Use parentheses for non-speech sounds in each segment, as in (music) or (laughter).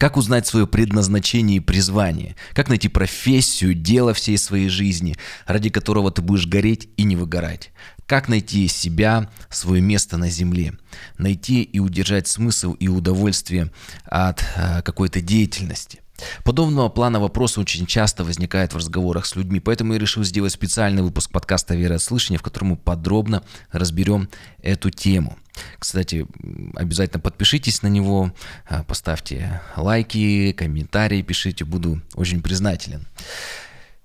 Как узнать свое предназначение и призвание? Как найти профессию, дело всей своей жизни, ради которого ты будешь гореть и не выгорать? Как найти себя, свое место на земле? Найти и удержать смысл и удовольствие от э, какой-то деятельности – Подобного плана вопросы очень часто возникают в разговорах с людьми, поэтому я решил сделать специальный выпуск подкаста «Вера от слышания», в котором мы подробно разберем эту тему. Кстати, обязательно подпишитесь на него, а, поставьте лайки, комментарии пишите, буду очень признателен.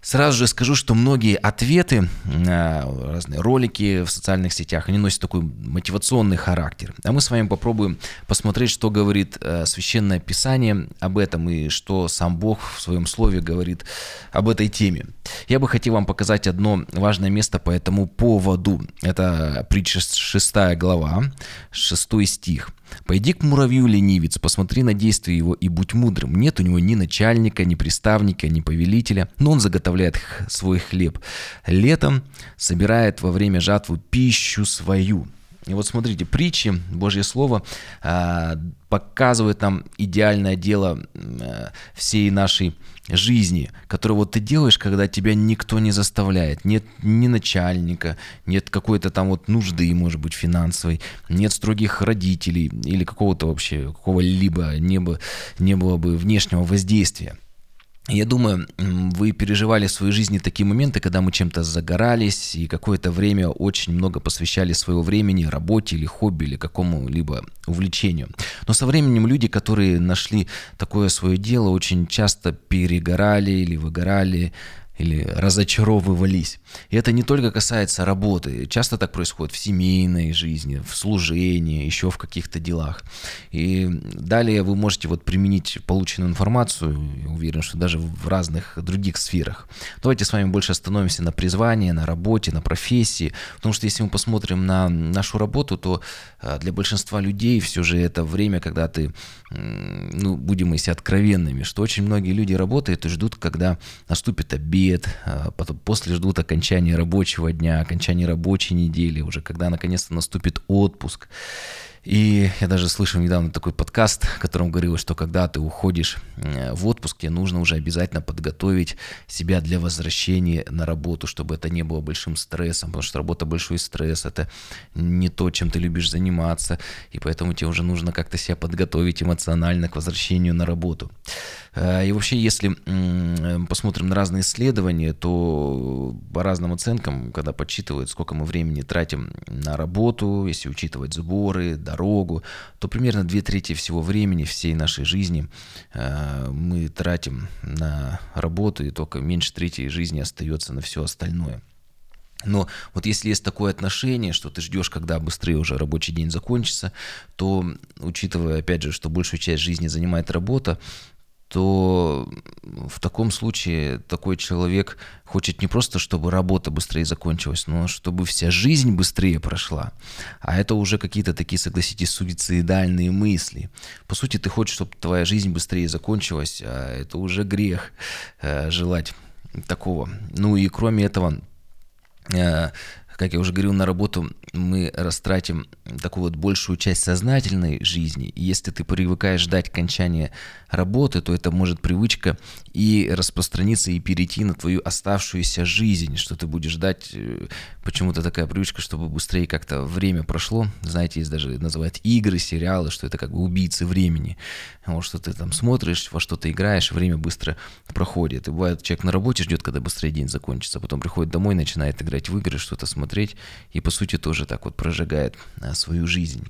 Сразу же скажу, что многие ответы, разные ролики в социальных сетях, они носят такой мотивационный характер. А мы с вами попробуем посмотреть, что говорит э, Священное Писание об этом и что сам Бог в своем слове говорит об этой теме. Я бы хотел вам показать одно важное место по этому поводу. Это притча 6 глава, 6 стих. Пойди к муравью, ленивец, посмотри на действия его и будь мудрым. Нет у него ни начальника, ни приставника, ни повелителя, но он заготовляет свой хлеб. Летом собирает во время жатвы пищу свою. И вот смотрите, притчи, Божье Слово а, показывает нам идеальное дело а, всей нашей жизни, которую вот ты делаешь, когда тебя никто не заставляет. Нет ни начальника, нет какой-то там вот нужды, может быть, финансовой, нет строгих родителей или какого-то вообще, какого-либо не, не было бы внешнего воздействия. Я думаю, вы переживали в своей жизни такие моменты, когда мы чем-то загорались и какое-то время очень много посвящали своего времени работе или хобби или какому-либо увлечению. Но со временем люди, которые нашли такое свое дело, очень часто перегорали или выгорали, или разочаровывались. И это не только касается работы. Часто так происходит в семейной жизни, в служении, еще в каких-то делах. И далее вы можете вот применить полученную информацию, я уверен, что даже в разных других сферах. Давайте с вами больше остановимся на призвании, на работе, на профессии. Потому что если мы посмотрим на нашу работу, то а, для большинства людей все же это время, когда ты, ну, будем если откровенными, что очень многие люди работают и ждут, когда наступит обед, обед, а потом после ждут окончания рабочего дня, окончания рабочей недели, уже когда наконец-то наступит отпуск. И я даже слышал недавно такой подкаст, в котором говорилось, что когда ты уходишь э, в отпуск, тебе нужно уже обязательно подготовить себя для возвращения на работу, чтобы это не было большим стрессом, потому что работа большой стресс, это не то, чем ты любишь заниматься, и поэтому тебе уже нужно как-то себя подготовить эмоционально к возвращению на работу. Э, и вообще, если посмотрим на разные исследования, то по разным оценкам, когда подсчитывают, сколько мы времени тратим на работу, если учитывать сборы, дорогу, то примерно две трети всего времени всей нашей жизни э, мы тратим на работу, и только меньше трети жизни остается на все остальное. Но вот если есть такое отношение, что ты ждешь, когда быстрее уже рабочий день закончится, то, учитывая, опять же, что большую часть жизни занимает работа, то в таком случае такой человек хочет не просто, чтобы работа быстрее закончилась, но чтобы вся жизнь быстрее прошла. А это уже какие-то такие, согласитесь, суицидальные мысли. По сути, ты хочешь, чтобы твоя жизнь быстрее закончилась, а это уже грех э, желать такого. Ну и кроме этого, э, как я уже говорил, на работу мы растратим такую вот большую часть сознательной жизни. И если ты привыкаешь ждать окончания работы, то это может привычка и распространиться, и перейти на твою оставшуюся жизнь, что ты будешь ждать, э, почему-то такая привычка, чтобы быстрее как-то время прошло. Знаете, есть даже называют игры, сериалы, что это как бы убийцы времени. Вот что ты там смотришь, во что ты играешь, время быстро проходит. И бывает, человек на работе ждет, когда быстрее день закончится, потом приходит домой, начинает играть в игры, что-то смотреть, и по сути тоже так вот прожигает а, свою жизнь.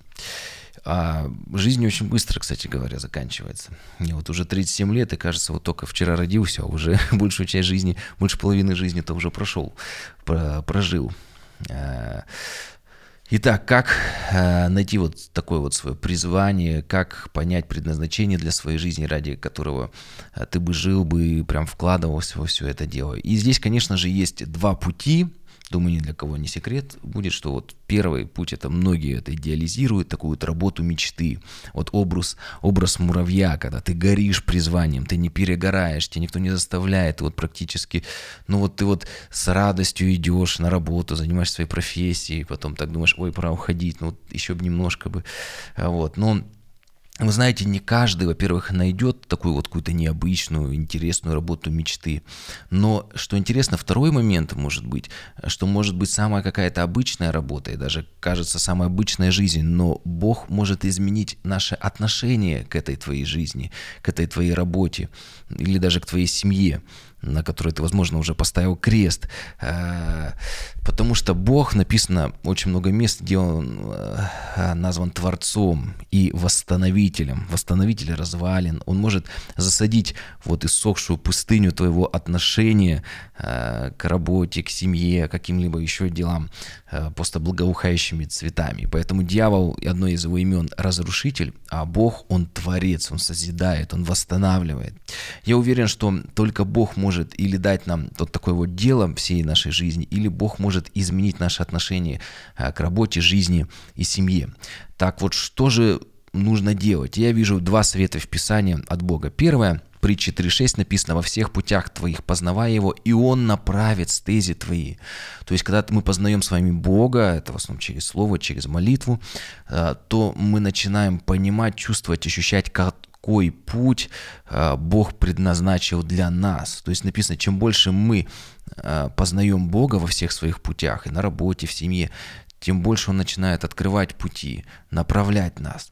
А жизнь очень быстро, кстати говоря, заканчивается. Мне вот уже 37 лет, и кажется, вот только вчера родился, а уже (laughs) большую часть жизни, больше половины жизни-то уже прошел, прожил. А, итак, как э, найти вот такое вот свое призвание, как понять предназначение для своей жизни, ради которого э, ты бы жил бы, прям вкладывался во все это дело. И здесь, конечно же, есть два пути, Думаю, ни для кого не секрет будет, что вот первый путь, это многие это идеализируют, такую вот работу мечты. Вот образ, образ муравья, когда ты горишь призванием, ты не перегораешь, тебя никто не заставляет, ты вот практически, ну вот ты вот с радостью идешь на работу, занимаешься своей профессией, потом так думаешь, ой, пора уходить, ну вот еще бы немножко бы, а вот. Но вы знаете, не каждый, во-первых, найдет такую вот какую-то необычную, интересную работу мечты. Но, что интересно, второй момент может быть, что может быть самая какая-то обычная работа, и даже кажется самая обычная жизнь, но Бог может изменить наше отношение к этой твоей жизни, к этой твоей работе или даже к твоей семье на которой ты, возможно, уже поставил крест. Э, потому что Бог, написано очень много мест, где Он э, назван Творцом и Восстановителем. Восстановитель развалин. Он может засадить вот иссохшую пустыню твоего отношения э, к работе, к семье, каким-либо еще делам просто благоухающими цветами. Поэтому дьявол, одно из его имен, разрушитель, а Бог, он творец, он созидает, он восстанавливает. Я уверен, что только Бог может может или дать нам вот такое вот дело всей нашей жизни, или Бог может изменить наши отношения а, к работе, жизни и семье. Так вот, что же нужно делать? Я вижу два совета в Писании от Бога. Первое, притче 3.6 написано «Во всех путях твоих познавай его, и он направит стези твои». То есть, когда мы познаем с вами Бога, это в основном через Слово, через молитву, а, то мы начинаем понимать, чувствовать, ощущать, как какой путь а, Бог предназначил для нас. То есть написано, чем больше мы а, познаем Бога во всех своих путях, и на работе, в семье, тем больше Он начинает открывать пути, направлять нас.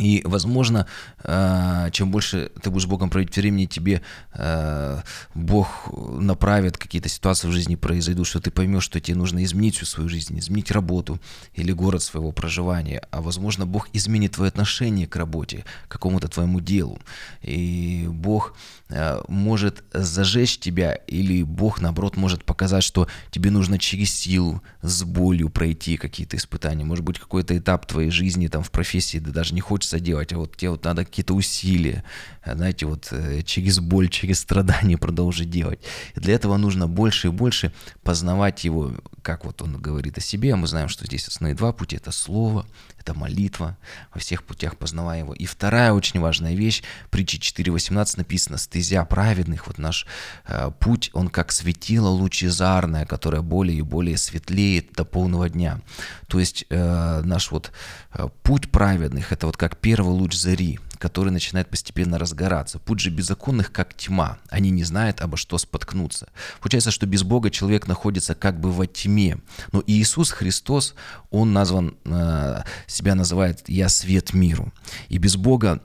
И, возможно, э, чем больше ты будешь Богом проводить времени, тебе э, Бог направит какие-то ситуации в жизни произойдут, что ты поймешь, что тебе нужно изменить всю свою жизнь, изменить работу или город своего проживания. А, возможно, Бог изменит твое отношение к работе, к какому-то твоему делу. И Бог э, может зажечь тебя, или Бог, наоборот, может показать, что тебе нужно через силу, с болью пройти какие-то испытания. Может быть, какой-то этап твоей жизни, там, в профессии, ты даже не хочешь хочется делать, а вот тебе вот надо какие-то усилия, знаете, вот э, через боль, через страдания (laughs) продолжить делать. И для этого нужно больше и больше познавать его, как вот он говорит о себе, а мы знаем, что здесь основные два пути, это слово, это молитва, во всех путях познавая его. И вторая очень важная вещь, притча 4.18 написано, стезя праведных, вот наш э, путь, он как светило лучезарное, которое более и более светлеет до полного дня. То есть э, наш вот э, путь праведных, это вот как первый луч зари, который начинает постепенно разгораться. Путь же беззаконных, как тьма. Они не знают, обо что споткнуться. Получается, что без Бога человек находится как бы во тьме. Но Иисус Христос, Он назван, э, себя называет «Я свет миру». И без Бога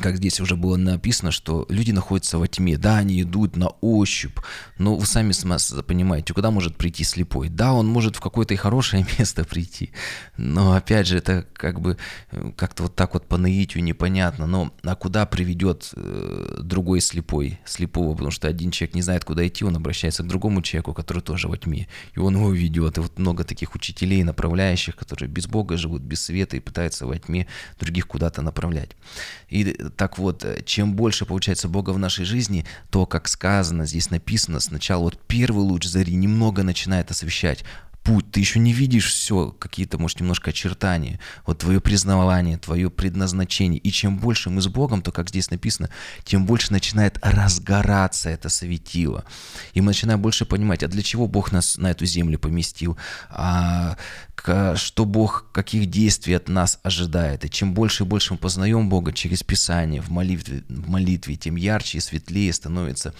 как здесь уже было написано, что люди находятся во тьме. Да, они идут на ощупь, но вы сами понимаете, куда может прийти слепой? Да, он может в какое-то и хорошее (laughs) место прийти, но опять же, это как бы э, как-то вот так вот по наитию непонятно. Но а куда приведет э, другой слепой, слепого? Потому что один человек не знает, куда идти, он обращается к другому человеку, который тоже во тьме, и он его ведет. И вот много таких учителей, направляющих, которые без Бога живут, без света и пытаются во тьме других куда-то направлять. И так вот, э, чем больше получается Бога в нашей жизни, то, как сказано, здесь написано, сначала вот первый луч зари немного начинает освещать, путь, ты еще не видишь все, какие-то, может, немножко очертания, вот твое признавание, твое предназначение. И чем больше мы с Богом, то, как здесь написано, тем больше начинает разгораться это светило. И мы начинаем больше понимать, а для чего Бог нас на эту землю поместил, а что Бог, каких действий от нас ожидает. И чем больше и больше мы познаем Бога через Писание, в молитве, в молитве тем ярче и светлее становится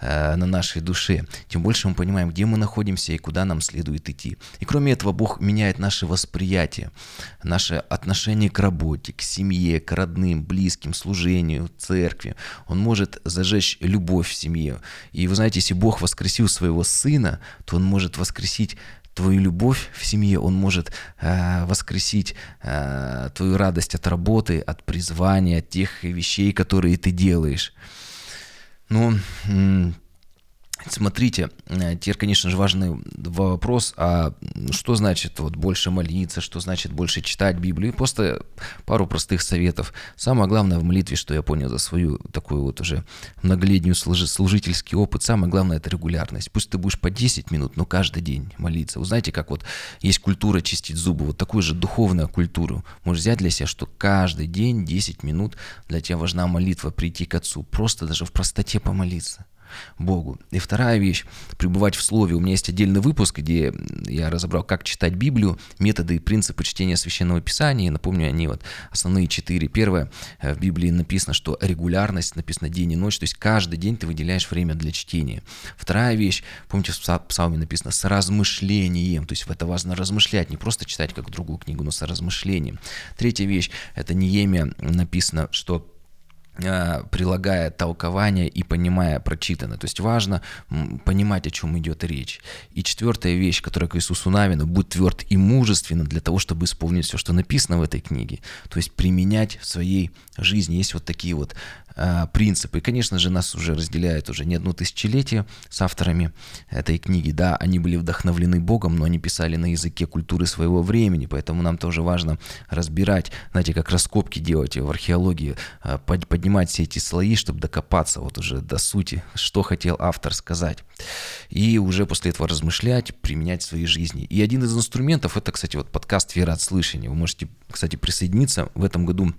э, на нашей душе. Тем больше мы понимаем, где мы находимся и куда нам следует идти. И кроме этого, Бог меняет наше восприятие, наше отношение к работе, к семье, к родным, близким, служению, церкви. Он может зажечь любовь в семье. И вы знаете, если Бог воскресил своего сына, то он может воскресить твою любовь в семье, он может э, воскресить э, твою радость от работы, от призвания, от тех вещей, которые ты делаешь. Ну, Смотрите, э, теперь, конечно же, важный вопрос, а что значит вот больше молиться, что значит больше читать Библию? Просто пару простых советов. Самое главное в молитве, что я понял за свою такую вот уже многолетнюю служительский опыт, самое главное это регулярность. Пусть ты будешь по 10 минут, но каждый день молиться. Вы знаете, как вот есть культура чистить зубы, вот такую же духовную культуру. Можешь взять для себя, что каждый день 10 минут для тебя важна молитва, прийти к Отцу, просто даже в простоте помолиться. Богу. И вторая вещь – пребывать в Слове. У меня есть отдельный выпуск, где я разобрал, как читать Библию, методы и принципы чтения Священного Писания. Напомню, они вот основные четыре. Первое, в Библии написано, что регулярность, написано день и ночь, то есть каждый день ты выделяешь время для чтения. Вторая вещь, помните, в Псалме написано, с размышлением, то есть это важно размышлять, не просто читать как другую книгу, но с размышлением. Третья вещь, это Неемия написано, что прилагая толкование и понимая прочитанное. То есть важно понимать, о чем идет речь. И четвертая вещь, которая к Иисусу Навину, будь тверд и мужественно для того, чтобы исполнить все, что написано в этой книге. То есть применять в своей жизни. Есть вот такие вот э, принципы. И, конечно же, нас уже разделяют уже не одно тысячелетие с авторами этой книги. Да, они были вдохновлены Богом, но они писали на языке культуры своего времени, поэтому нам тоже важно разбирать, знаете, как раскопки делать в археологии, э, поднимать все эти слои, чтобы докопаться вот уже до сути, что хотел автор сказать. И уже после этого размышлять, применять в своей жизни. И один из инструментов, это, кстати, вот подкаст «Вера от слышания». Вы можете, кстати, присоединиться в этом году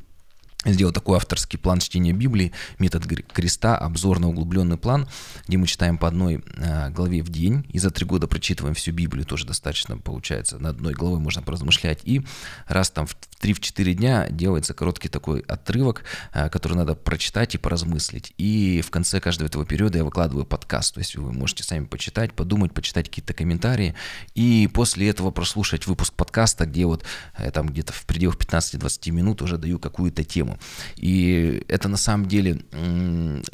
сделал такой авторский план чтения Библии, метод креста, обзорно углубленный план, где мы читаем по одной э, главе в день, и за три года прочитываем всю Библию, тоже достаточно получается, на одной главой можно поразмышлять, и раз там в 3-4 дня делается короткий такой отрывок, э, который надо прочитать и поразмыслить, и в конце каждого этого периода я выкладываю подкаст, то есть вы можете сами почитать, подумать, почитать какие-то комментарии, и после этого прослушать выпуск подкаста, где вот э, там где-то в пределах 15-20 минут уже даю какую-то тему, И это на самом деле,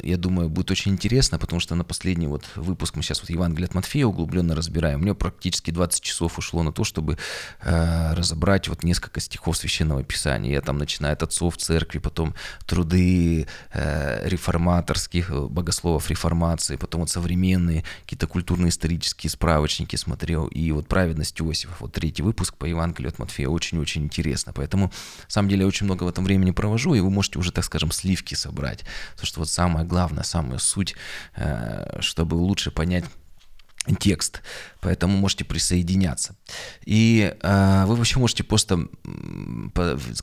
я думаю, будет очень интересно, потому что на последний вот выпуск мы сейчас вот Евангелие от Матфея углубленно разбираем. У меня практически 20 часов ушло на то, чтобы э, разобрать вот несколько стихов Священного Писания. Я там начинаю от отцов церкви, потом труды э, реформаторских, э, богословов реформации, потом вот современные какие-то культурно-исторические справочники смотрел. И вот «Праведность Иосифа», вот третий выпуск по Евангелию от Матфея, очень-очень интересно. Поэтому, на самом деле, я очень много в этом времени провожу, хорошо, и вы можете уже, так скажем, сливки собрать. Потому что вот самое главное, самая суть, э, чтобы лучше понять текст, поэтому можете присоединяться. И э, вы вообще можете просто,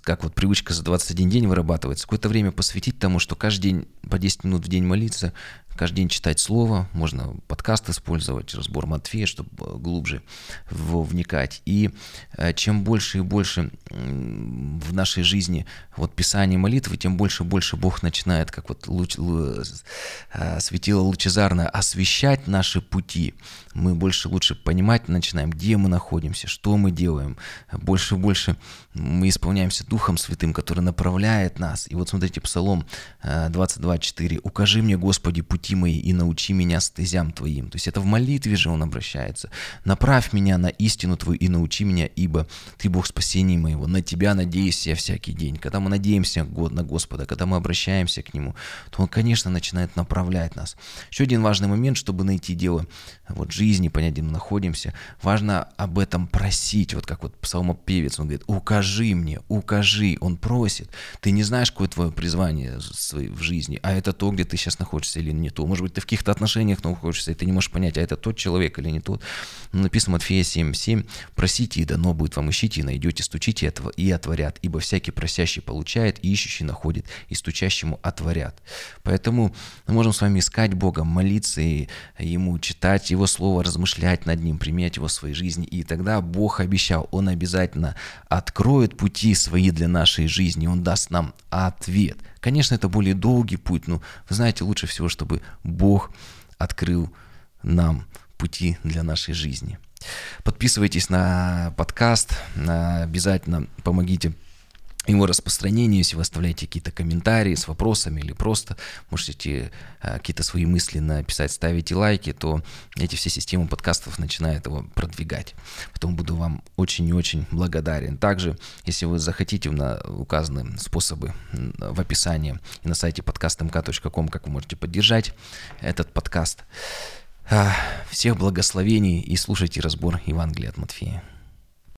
как вот привычка за 21 день вырабатывается, какое-то время посвятить тому, что каждый день по 10 минут в день молиться, каждый день читать слово, можно подкаст использовать, разбор Матфея, чтобы глубже в вникать. И э, чем больше и больше в нашей жизни вот писание молитвы, тем больше и больше Бог начинает, как вот луч, э, светило лучезарно, освещать наши пути. Мы больше лучше понимать начинаем, где мы находимся, что мы делаем. Больше и больше мы исполняемся Духом Святым, который направляет нас. И вот смотрите, Псалом 22.4. Э, «Укажи мне, Господи, пути мои и научи меня стезям Твоим». То есть это в молитве же он обращается. «Направь меня на истину Твою и научи меня, ибо Ты Бог спасения моего. На Тебя надеюсь я всякий день». Когда мы надеемся на Господа, когда мы обращаемся к Нему, то Он, конечно, начинает направлять нас. Еще один важный момент, чтобы найти дело вот, жизни, понять, находимся, важно об этом просить. Вот как вот псалмопевец, он говорит, укажи мне, укажи. Он просит. Ты не знаешь, какое твое призвание в жизни, а это то, где ты сейчас находишься или нет то. Может быть, ты в каких-то отношениях находишься, и ты не можешь понять, а это тот человек или не тот. Но написано Матфея 7:7, просите, и дано будет вам, ищите, и найдете, стучите, и отворят. Ибо всякий просящий получает, и ищущий находит, и стучащему отворят. Поэтому мы можем с вами искать Бога, молиться Ему, читать Его Слово, размышлять над Ним, применять Его в своей жизни. И тогда Бог обещал, Он обязательно откроет пути свои для нашей жизни, Он даст нам ответ. Конечно, это более долгий путь, но вы знаете, лучше всего, чтобы Бог открыл нам пути для нашей жизни. Подписывайтесь на подкаст, обязательно помогите его распространению, если вы оставляете какие-то комментарии с вопросами или просто можете э, какие-то свои мысли написать, ставите лайки, то эти все системы подкастов начинают его продвигать. Потом буду вам очень и очень благодарен. Также, если вы захотите, на указаны способы в описании и на сайте подкастмк.ком, как вы можете поддержать этот подкаст. Всех благословений и слушайте разбор Евангелия от Матфея.